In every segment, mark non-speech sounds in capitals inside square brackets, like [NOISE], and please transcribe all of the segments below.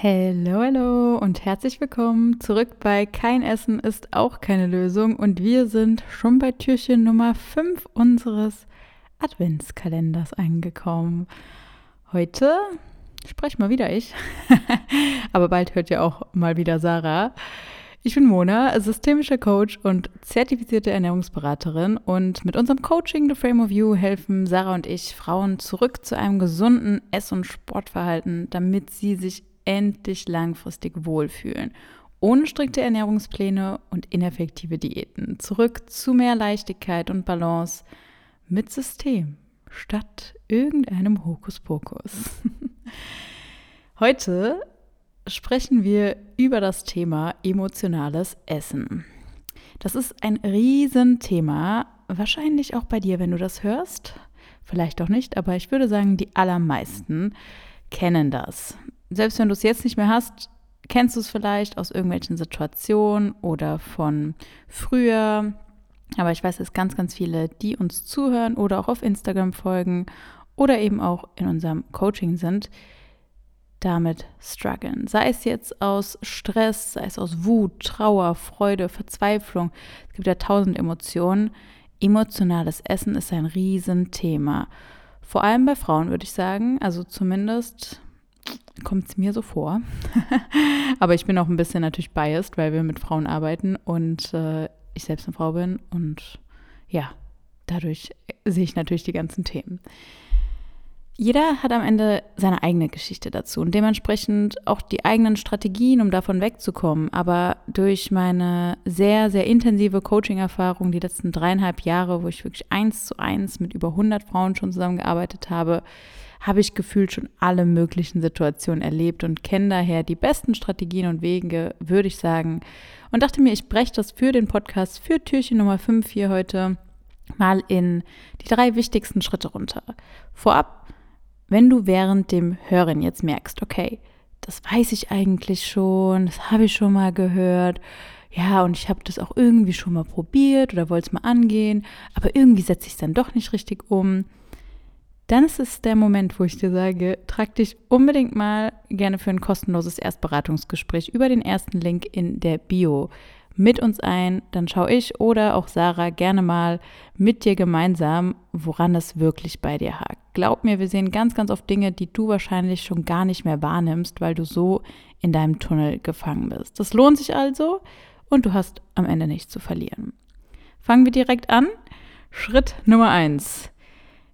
Hallo, hallo und herzlich willkommen zurück bei Kein Essen ist auch keine Lösung und wir sind schon bei Türchen Nummer 5 unseres Adventskalenders angekommen. Heute spreche mal wieder ich, [LAUGHS] aber bald hört ja auch mal wieder Sarah. Ich bin Mona, systemischer Coach und zertifizierte Ernährungsberaterin und mit unserem Coaching The Frame of You helfen Sarah und ich Frauen zurück zu einem gesunden Ess- und Sportverhalten, damit sie sich endlich langfristig wohlfühlen. Ohne strikte Ernährungspläne und ineffektive Diäten. Zurück zu mehr Leichtigkeit und Balance mit System statt irgendeinem Hokuspokus. [LAUGHS] Heute sprechen wir über das Thema emotionales Essen. Das ist ein Riesenthema, wahrscheinlich auch bei dir, wenn du das hörst. Vielleicht auch nicht, aber ich würde sagen, die allermeisten kennen das selbst wenn du es jetzt nicht mehr hast, kennst du es vielleicht aus irgendwelchen Situationen oder von früher. Aber ich weiß, dass ganz, ganz viele, die uns zuhören oder auch auf Instagram folgen oder eben auch in unserem Coaching sind, damit strugglen. Sei es jetzt aus Stress, sei es aus Wut, Trauer, Freude, Verzweiflung. Es gibt ja tausend Emotionen. Emotionales Essen ist ein Riesenthema. Vor allem bei Frauen würde ich sagen, also zumindest kommt es mir so vor. [LAUGHS] Aber ich bin auch ein bisschen natürlich biased, weil wir mit Frauen arbeiten und äh, ich selbst eine Frau bin und ja, dadurch sehe ich natürlich die ganzen Themen. Jeder hat am Ende seine eigene Geschichte dazu und dementsprechend auch die eigenen Strategien, um davon wegzukommen. Aber durch meine sehr, sehr intensive Coaching-Erfahrung, die letzten dreieinhalb Jahre, wo ich wirklich eins zu eins mit über 100 Frauen schon zusammengearbeitet habe, habe ich gefühlt schon alle möglichen Situationen erlebt und kenne daher die besten Strategien und Wege, würde ich sagen. Und dachte mir, ich breche das für den Podcast, für Türchen Nummer 5 hier heute mal in die drei wichtigsten Schritte runter. Vorab, wenn du während dem Hören jetzt merkst, okay, das weiß ich eigentlich schon, das habe ich schon mal gehört, ja, und ich habe das auch irgendwie schon mal probiert oder wollte es mal angehen, aber irgendwie setze ich es dann doch nicht richtig um dann ist es der Moment, wo ich dir sage, trag dich unbedingt mal gerne für ein kostenloses Erstberatungsgespräch über den ersten Link in der Bio mit uns ein. Dann schaue ich oder auch Sarah gerne mal mit dir gemeinsam, woran es wirklich bei dir hakt. Glaub mir, wir sehen ganz, ganz oft Dinge, die du wahrscheinlich schon gar nicht mehr wahrnimmst, weil du so in deinem Tunnel gefangen bist. Das lohnt sich also und du hast am Ende nichts zu verlieren. Fangen wir direkt an. Schritt Nummer eins.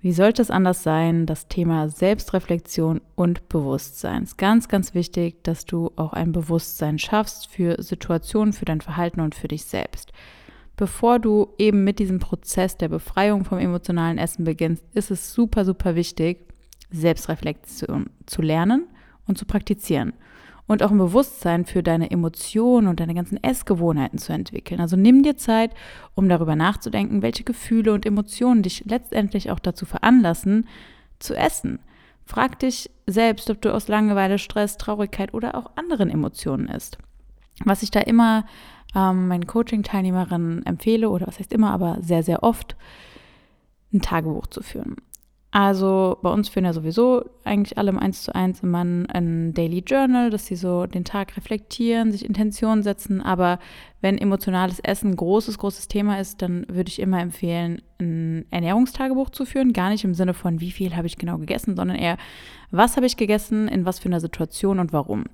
Wie sollte es anders sein? Das Thema Selbstreflexion und Bewusstsein ist ganz, ganz wichtig, dass du auch ein Bewusstsein schaffst für Situationen, für dein Verhalten und für dich selbst. Bevor du eben mit diesem Prozess der Befreiung vom emotionalen Essen beginnst, ist es super, super wichtig, Selbstreflexion zu lernen und zu praktizieren und auch ein Bewusstsein für deine Emotionen und deine ganzen Essgewohnheiten zu entwickeln. Also nimm dir Zeit, um darüber nachzudenken, welche Gefühle und Emotionen dich letztendlich auch dazu veranlassen, zu essen. Frag dich selbst, ob du aus Langeweile, Stress, Traurigkeit oder auch anderen Emotionen isst. Was ich da immer ähm, meinen Coaching-Teilnehmerinnen empfehle, oder was heißt immer, aber sehr, sehr oft, ein Tagebuch zu führen. Also bei uns führen ja sowieso eigentlich alle im 1 zu 1 immer ein Daily Journal, dass sie so den Tag reflektieren, sich Intentionen setzen. Aber wenn emotionales Essen ein großes, großes Thema ist, dann würde ich immer empfehlen, ein Ernährungstagebuch zu führen. Gar nicht im Sinne von, wie viel habe ich genau gegessen, sondern eher, was habe ich gegessen, in was für einer Situation und warum.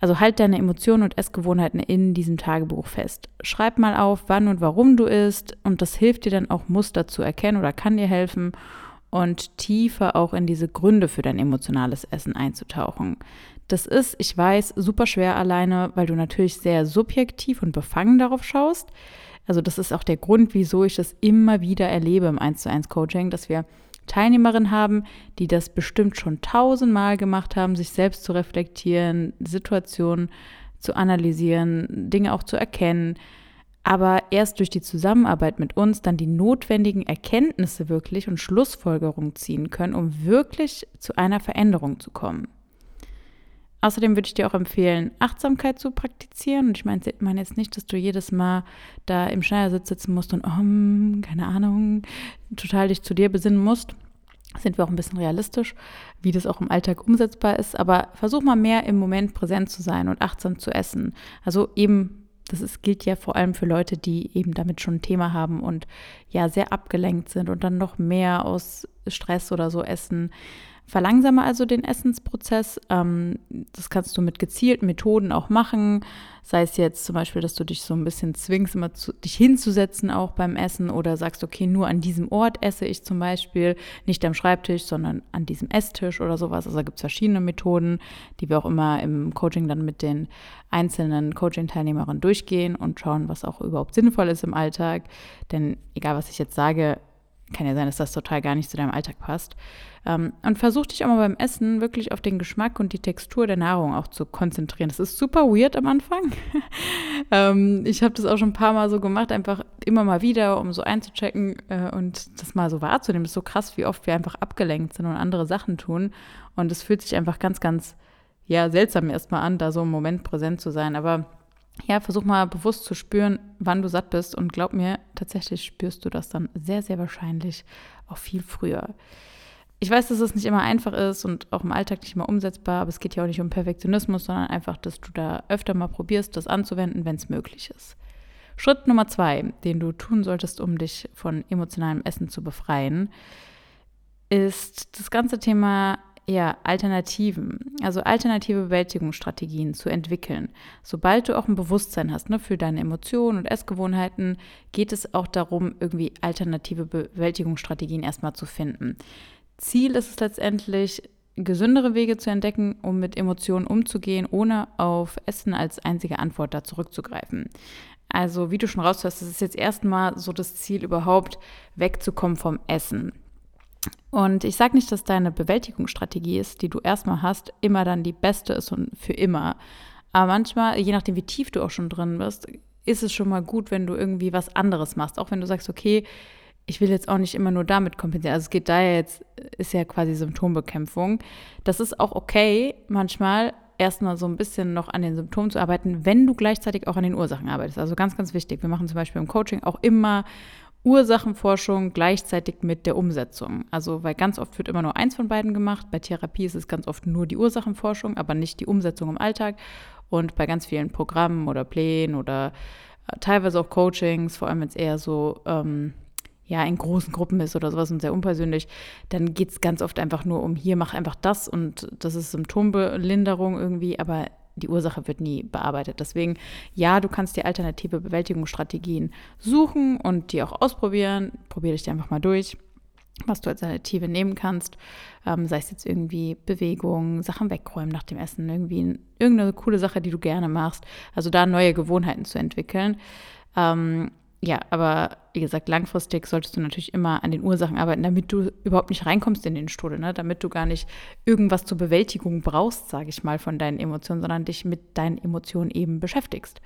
Also halt deine Emotionen und Essgewohnheiten in diesem Tagebuch fest. Schreib mal auf, wann und warum du isst und das hilft dir dann auch Muster zu erkennen oder kann dir helfen und tiefer auch in diese Gründe für dein emotionales Essen einzutauchen. Das ist, ich weiß, super schwer alleine, weil du natürlich sehr subjektiv und befangen darauf schaust. Also das ist auch der Grund, wieso ich das immer wieder erlebe im 1 zu 1 Coaching, dass wir Teilnehmerinnen haben, die das bestimmt schon tausendmal gemacht haben, sich selbst zu reflektieren, Situationen zu analysieren, Dinge auch zu erkennen, aber erst durch die Zusammenarbeit mit uns dann die notwendigen Erkenntnisse wirklich und Schlussfolgerungen ziehen können, um wirklich zu einer Veränderung zu kommen. Außerdem würde ich dir auch empfehlen, Achtsamkeit zu praktizieren. Und ich meine mein jetzt nicht, dass du jedes Mal da im Schneidersitz sitzen musst und, oh, keine Ahnung, total dich zu dir besinnen musst, sind wir auch ein bisschen realistisch, wie das auch im Alltag umsetzbar ist. Aber versuch mal mehr im Moment präsent zu sein und achtsam zu essen. Also eben, das ist, gilt ja vor allem für Leute, die eben damit schon ein Thema haben und ja sehr abgelenkt sind und dann noch mehr aus Stress oder so essen. Verlangsame also den Essensprozess. Ähm, das kannst du mit gezielten Methoden auch machen. Sei es jetzt zum Beispiel, dass du dich so ein bisschen zwingst, immer zu, dich hinzusetzen auch beim Essen oder sagst, okay, nur an diesem Ort esse ich zum Beispiel, nicht am Schreibtisch, sondern an diesem Esstisch oder sowas. Also da gibt es verschiedene Methoden, die wir auch immer im Coaching dann mit den einzelnen Coaching-Teilnehmerinnen durchgehen und schauen, was auch überhaupt sinnvoll ist im Alltag. Denn egal, was ich jetzt sage, kann ja sein, dass das total gar nicht zu deinem Alltag passt. Ähm, und versuch dich auch mal beim Essen wirklich auf den Geschmack und die Textur der Nahrung auch zu konzentrieren. Das ist super weird am Anfang. [LAUGHS] ähm, ich habe das auch schon ein paar Mal so gemacht, einfach immer mal wieder, um so einzuchecken äh, und das mal so wahrzunehmen. Das ist so krass, wie oft wir einfach abgelenkt sind und andere Sachen tun. Und es fühlt sich einfach ganz, ganz ja, seltsam erstmal an, da so im Moment präsent zu sein. Aber ja, versuch mal bewusst zu spüren, wann du satt bist und glaub mir, tatsächlich spürst du das dann sehr, sehr wahrscheinlich auch viel früher. Ich weiß, dass es nicht immer einfach ist und auch im Alltag nicht immer umsetzbar, aber es geht ja auch nicht um Perfektionismus, sondern einfach, dass du da öfter mal probierst, das anzuwenden, wenn es möglich ist. Schritt Nummer zwei, den du tun solltest, um dich von emotionalem Essen zu befreien, ist das ganze Thema ja, Alternativen, also alternative Bewältigungsstrategien zu entwickeln. Sobald du auch ein Bewusstsein hast ne, für deine Emotionen und Essgewohnheiten, geht es auch darum, irgendwie alternative Bewältigungsstrategien erstmal zu finden. Ziel ist es letztendlich, gesündere Wege zu entdecken, um mit Emotionen umzugehen, ohne auf Essen als einzige Antwort da zurückzugreifen. Also, wie du schon raushörst, ist es jetzt erstmal so das Ziel, überhaupt wegzukommen vom Essen. Und ich sage nicht, dass deine Bewältigungsstrategie ist, die du erstmal hast, immer dann die beste ist und für immer. Aber manchmal, je nachdem, wie tief du auch schon drin bist, ist es schon mal gut, wenn du irgendwie was anderes machst. Auch wenn du sagst, okay, ich will jetzt auch nicht immer nur damit kompensieren. Also es geht da jetzt, ist ja quasi Symptombekämpfung. Das ist auch okay, manchmal erstmal so ein bisschen noch an den Symptomen zu arbeiten, wenn du gleichzeitig auch an den Ursachen arbeitest. Also ganz, ganz wichtig. Wir machen zum Beispiel im Coaching auch immer Ursachenforschung gleichzeitig mit der Umsetzung. Also, weil ganz oft wird immer nur eins von beiden gemacht. Bei Therapie ist es ganz oft nur die Ursachenforschung, aber nicht die Umsetzung im Alltag. Und bei ganz vielen Programmen oder Plänen oder äh, teilweise auch Coachings, vor allem wenn es eher so ähm, ja, in großen Gruppen ist oder sowas und sehr unpersönlich, dann geht es ganz oft einfach nur um hier, mach einfach das und das ist Symptombelinderung irgendwie, aber die Ursache wird nie bearbeitet. Deswegen, ja, du kannst dir alternative Bewältigungsstrategien suchen und die auch ausprobieren. Probier dich einfach mal durch, was du als Alternative nehmen kannst. Ähm, sei es jetzt irgendwie Bewegung, Sachen wegräumen nach dem Essen, irgendwie irgendeine coole Sache, die du gerne machst. Also da neue Gewohnheiten zu entwickeln. Ähm, ja, aber wie gesagt, langfristig solltest du natürlich immer an den Ursachen arbeiten, damit du überhaupt nicht reinkommst in den Strudel, ne? damit du gar nicht irgendwas zur Bewältigung brauchst, sage ich mal, von deinen Emotionen, sondern dich mit deinen Emotionen eben beschäftigst.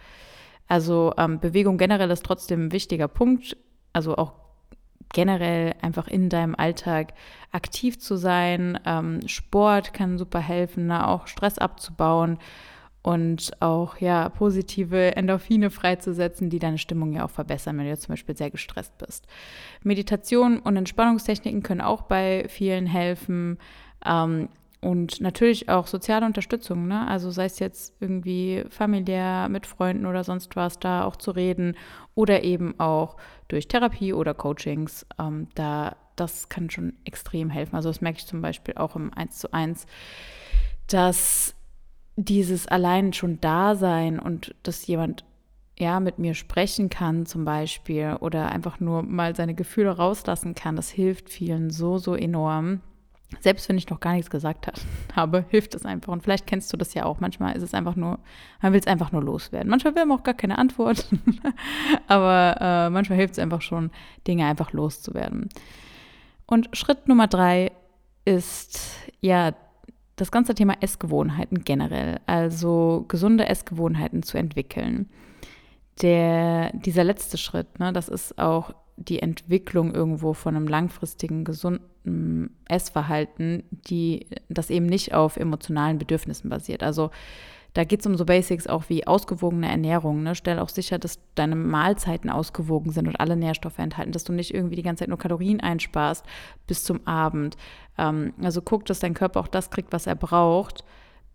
Also ähm, Bewegung generell ist trotzdem ein wichtiger Punkt, also auch generell einfach in deinem Alltag aktiv zu sein. Ähm, Sport kann super helfen, ne? auch Stress abzubauen und auch ja positive Endorphine freizusetzen, die deine Stimmung ja auch verbessern, wenn du zum Beispiel sehr gestresst bist. Meditation und Entspannungstechniken können auch bei vielen helfen. Ähm, und natürlich auch soziale Unterstützung, ne? Also sei es jetzt irgendwie familiär mit Freunden oder sonst was, da auch zu reden oder eben auch durch Therapie oder Coachings. Ähm, da das kann schon extrem helfen. Also das merke ich zum Beispiel auch im 1 zu 1, dass dieses allein schon Dasein und dass jemand ja mit mir sprechen kann zum Beispiel oder einfach nur mal seine Gefühle rauslassen kann, das hilft vielen so, so enorm. Selbst wenn ich noch gar nichts gesagt [LAUGHS] habe, hilft es einfach. Und vielleicht kennst du das ja auch. Manchmal ist es einfach nur, man will es einfach nur loswerden. Manchmal will man auch gar keine Antwort. [LAUGHS] Aber äh, manchmal hilft es einfach schon, Dinge einfach loszuwerden. Und Schritt Nummer drei ist ja das ganze Thema Essgewohnheiten generell, also gesunde Essgewohnheiten zu entwickeln. Der, dieser letzte Schritt, ne, das ist auch die Entwicklung irgendwo von einem langfristigen, gesunden Essverhalten, die das eben nicht auf emotionalen Bedürfnissen basiert. Also Da geht es um so Basics auch wie ausgewogene Ernährung. Ne? Stell auch sicher, dass deine Mahlzeiten ausgewogen sind und alle Nährstoffe enthalten, dass du nicht irgendwie die ganze Zeit nur Kalorien einsparst bis zum Abend. Ähm, also guck, dass dein Körper auch das kriegt, was er braucht,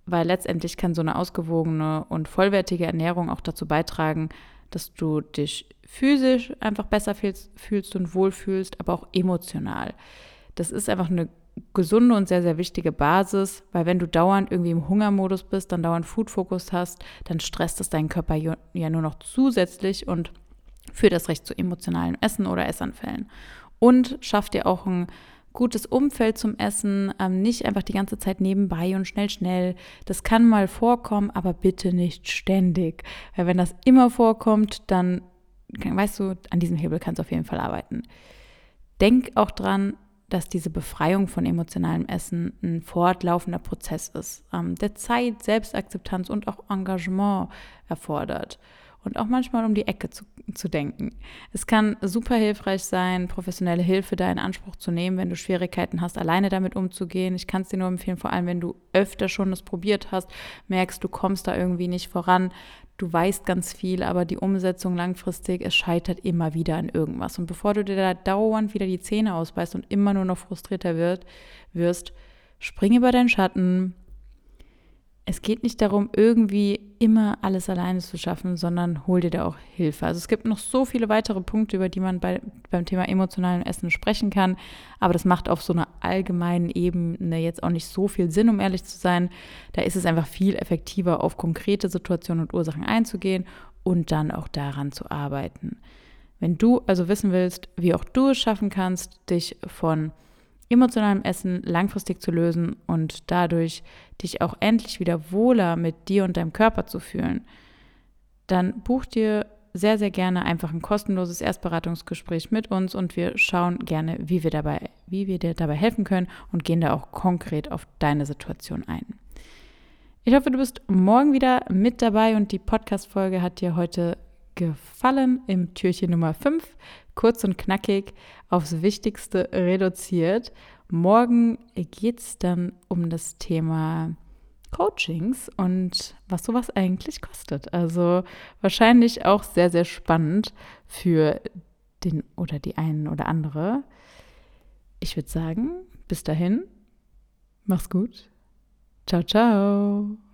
weil letztendlich kann so eine ausgewogene und vollwertige Ernährung auch dazu beitragen, dass du dich physisch einfach besser fühlst und wohlfühlst, aber auch emotional. Das ist einfach eine gesunde und sehr, sehr wichtige Basis, weil wenn du dauernd irgendwie im Hungermodus bist, dann dauernd Food-Fokus hast, dann stresst es deinen Körper ja nur noch zusätzlich und führt das recht zu emotionalen Essen oder Essanfällen. Und schafft dir auch ein gutes Umfeld zum Essen, ähm, nicht einfach die ganze Zeit nebenbei und schnell, schnell. Das kann mal vorkommen, aber bitte nicht ständig. Weil wenn das immer vorkommt, dann, weißt du, an diesem Hebel kannst du auf jeden Fall arbeiten. Denk auch dran, dass diese Befreiung von emotionalem Essen ein fortlaufender Prozess ist, ähm, der Zeit, Selbstakzeptanz und auch Engagement erfordert und auch manchmal um die Ecke zu, zu denken. Es kann super hilfreich sein, professionelle Hilfe da in Anspruch zu nehmen, wenn du Schwierigkeiten hast, alleine damit umzugehen. Ich kann es dir nur empfehlen, vor allem wenn du öfter schon das probiert hast, merkst, du kommst da irgendwie nicht voran. Du weißt ganz viel, aber die Umsetzung langfristig, es scheitert immer wieder an irgendwas. Und bevor du dir da dauernd wieder die Zähne ausbeißt und immer nur noch frustrierter wird, wirst, spring über deinen Schatten, es geht nicht darum, irgendwie immer alles alleine zu schaffen, sondern hol dir da auch Hilfe. Also es gibt noch so viele weitere Punkte, über die man bei, beim Thema emotionalen Essen sprechen kann, aber das macht auf so einer allgemeinen Ebene jetzt auch nicht so viel Sinn, um ehrlich zu sein. Da ist es einfach viel effektiver, auf konkrete Situationen und Ursachen einzugehen und dann auch daran zu arbeiten. Wenn du also wissen willst, wie auch du es schaffen kannst, dich von emotionalem Essen langfristig zu lösen und dadurch dich auch endlich wieder wohler mit dir und deinem Körper zu fühlen, dann buch dir sehr, sehr gerne einfach ein kostenloses Erstberatungsgespräch mit uns und wir schauen gerne, wie wir, dabei, wie wir dir dabei helfen können und gehen da auch konkret auf deine Situation ein. Ich hoffe, du bist morgen wieder mit dabei und die Podcast-Folge hat dir heute gefallen im Türchen Nummer 5 kurz und knackig aufs Wichtigste reduziert. Morgen geht es dann um das Thema Coachings und was sowas eigentlich kostet. Also wahrscheinlich auch sehr, sehr spannend für den oder die einen oder andere. Ich würde sagen, bis dahin, mach's gut. Ciao, ciao.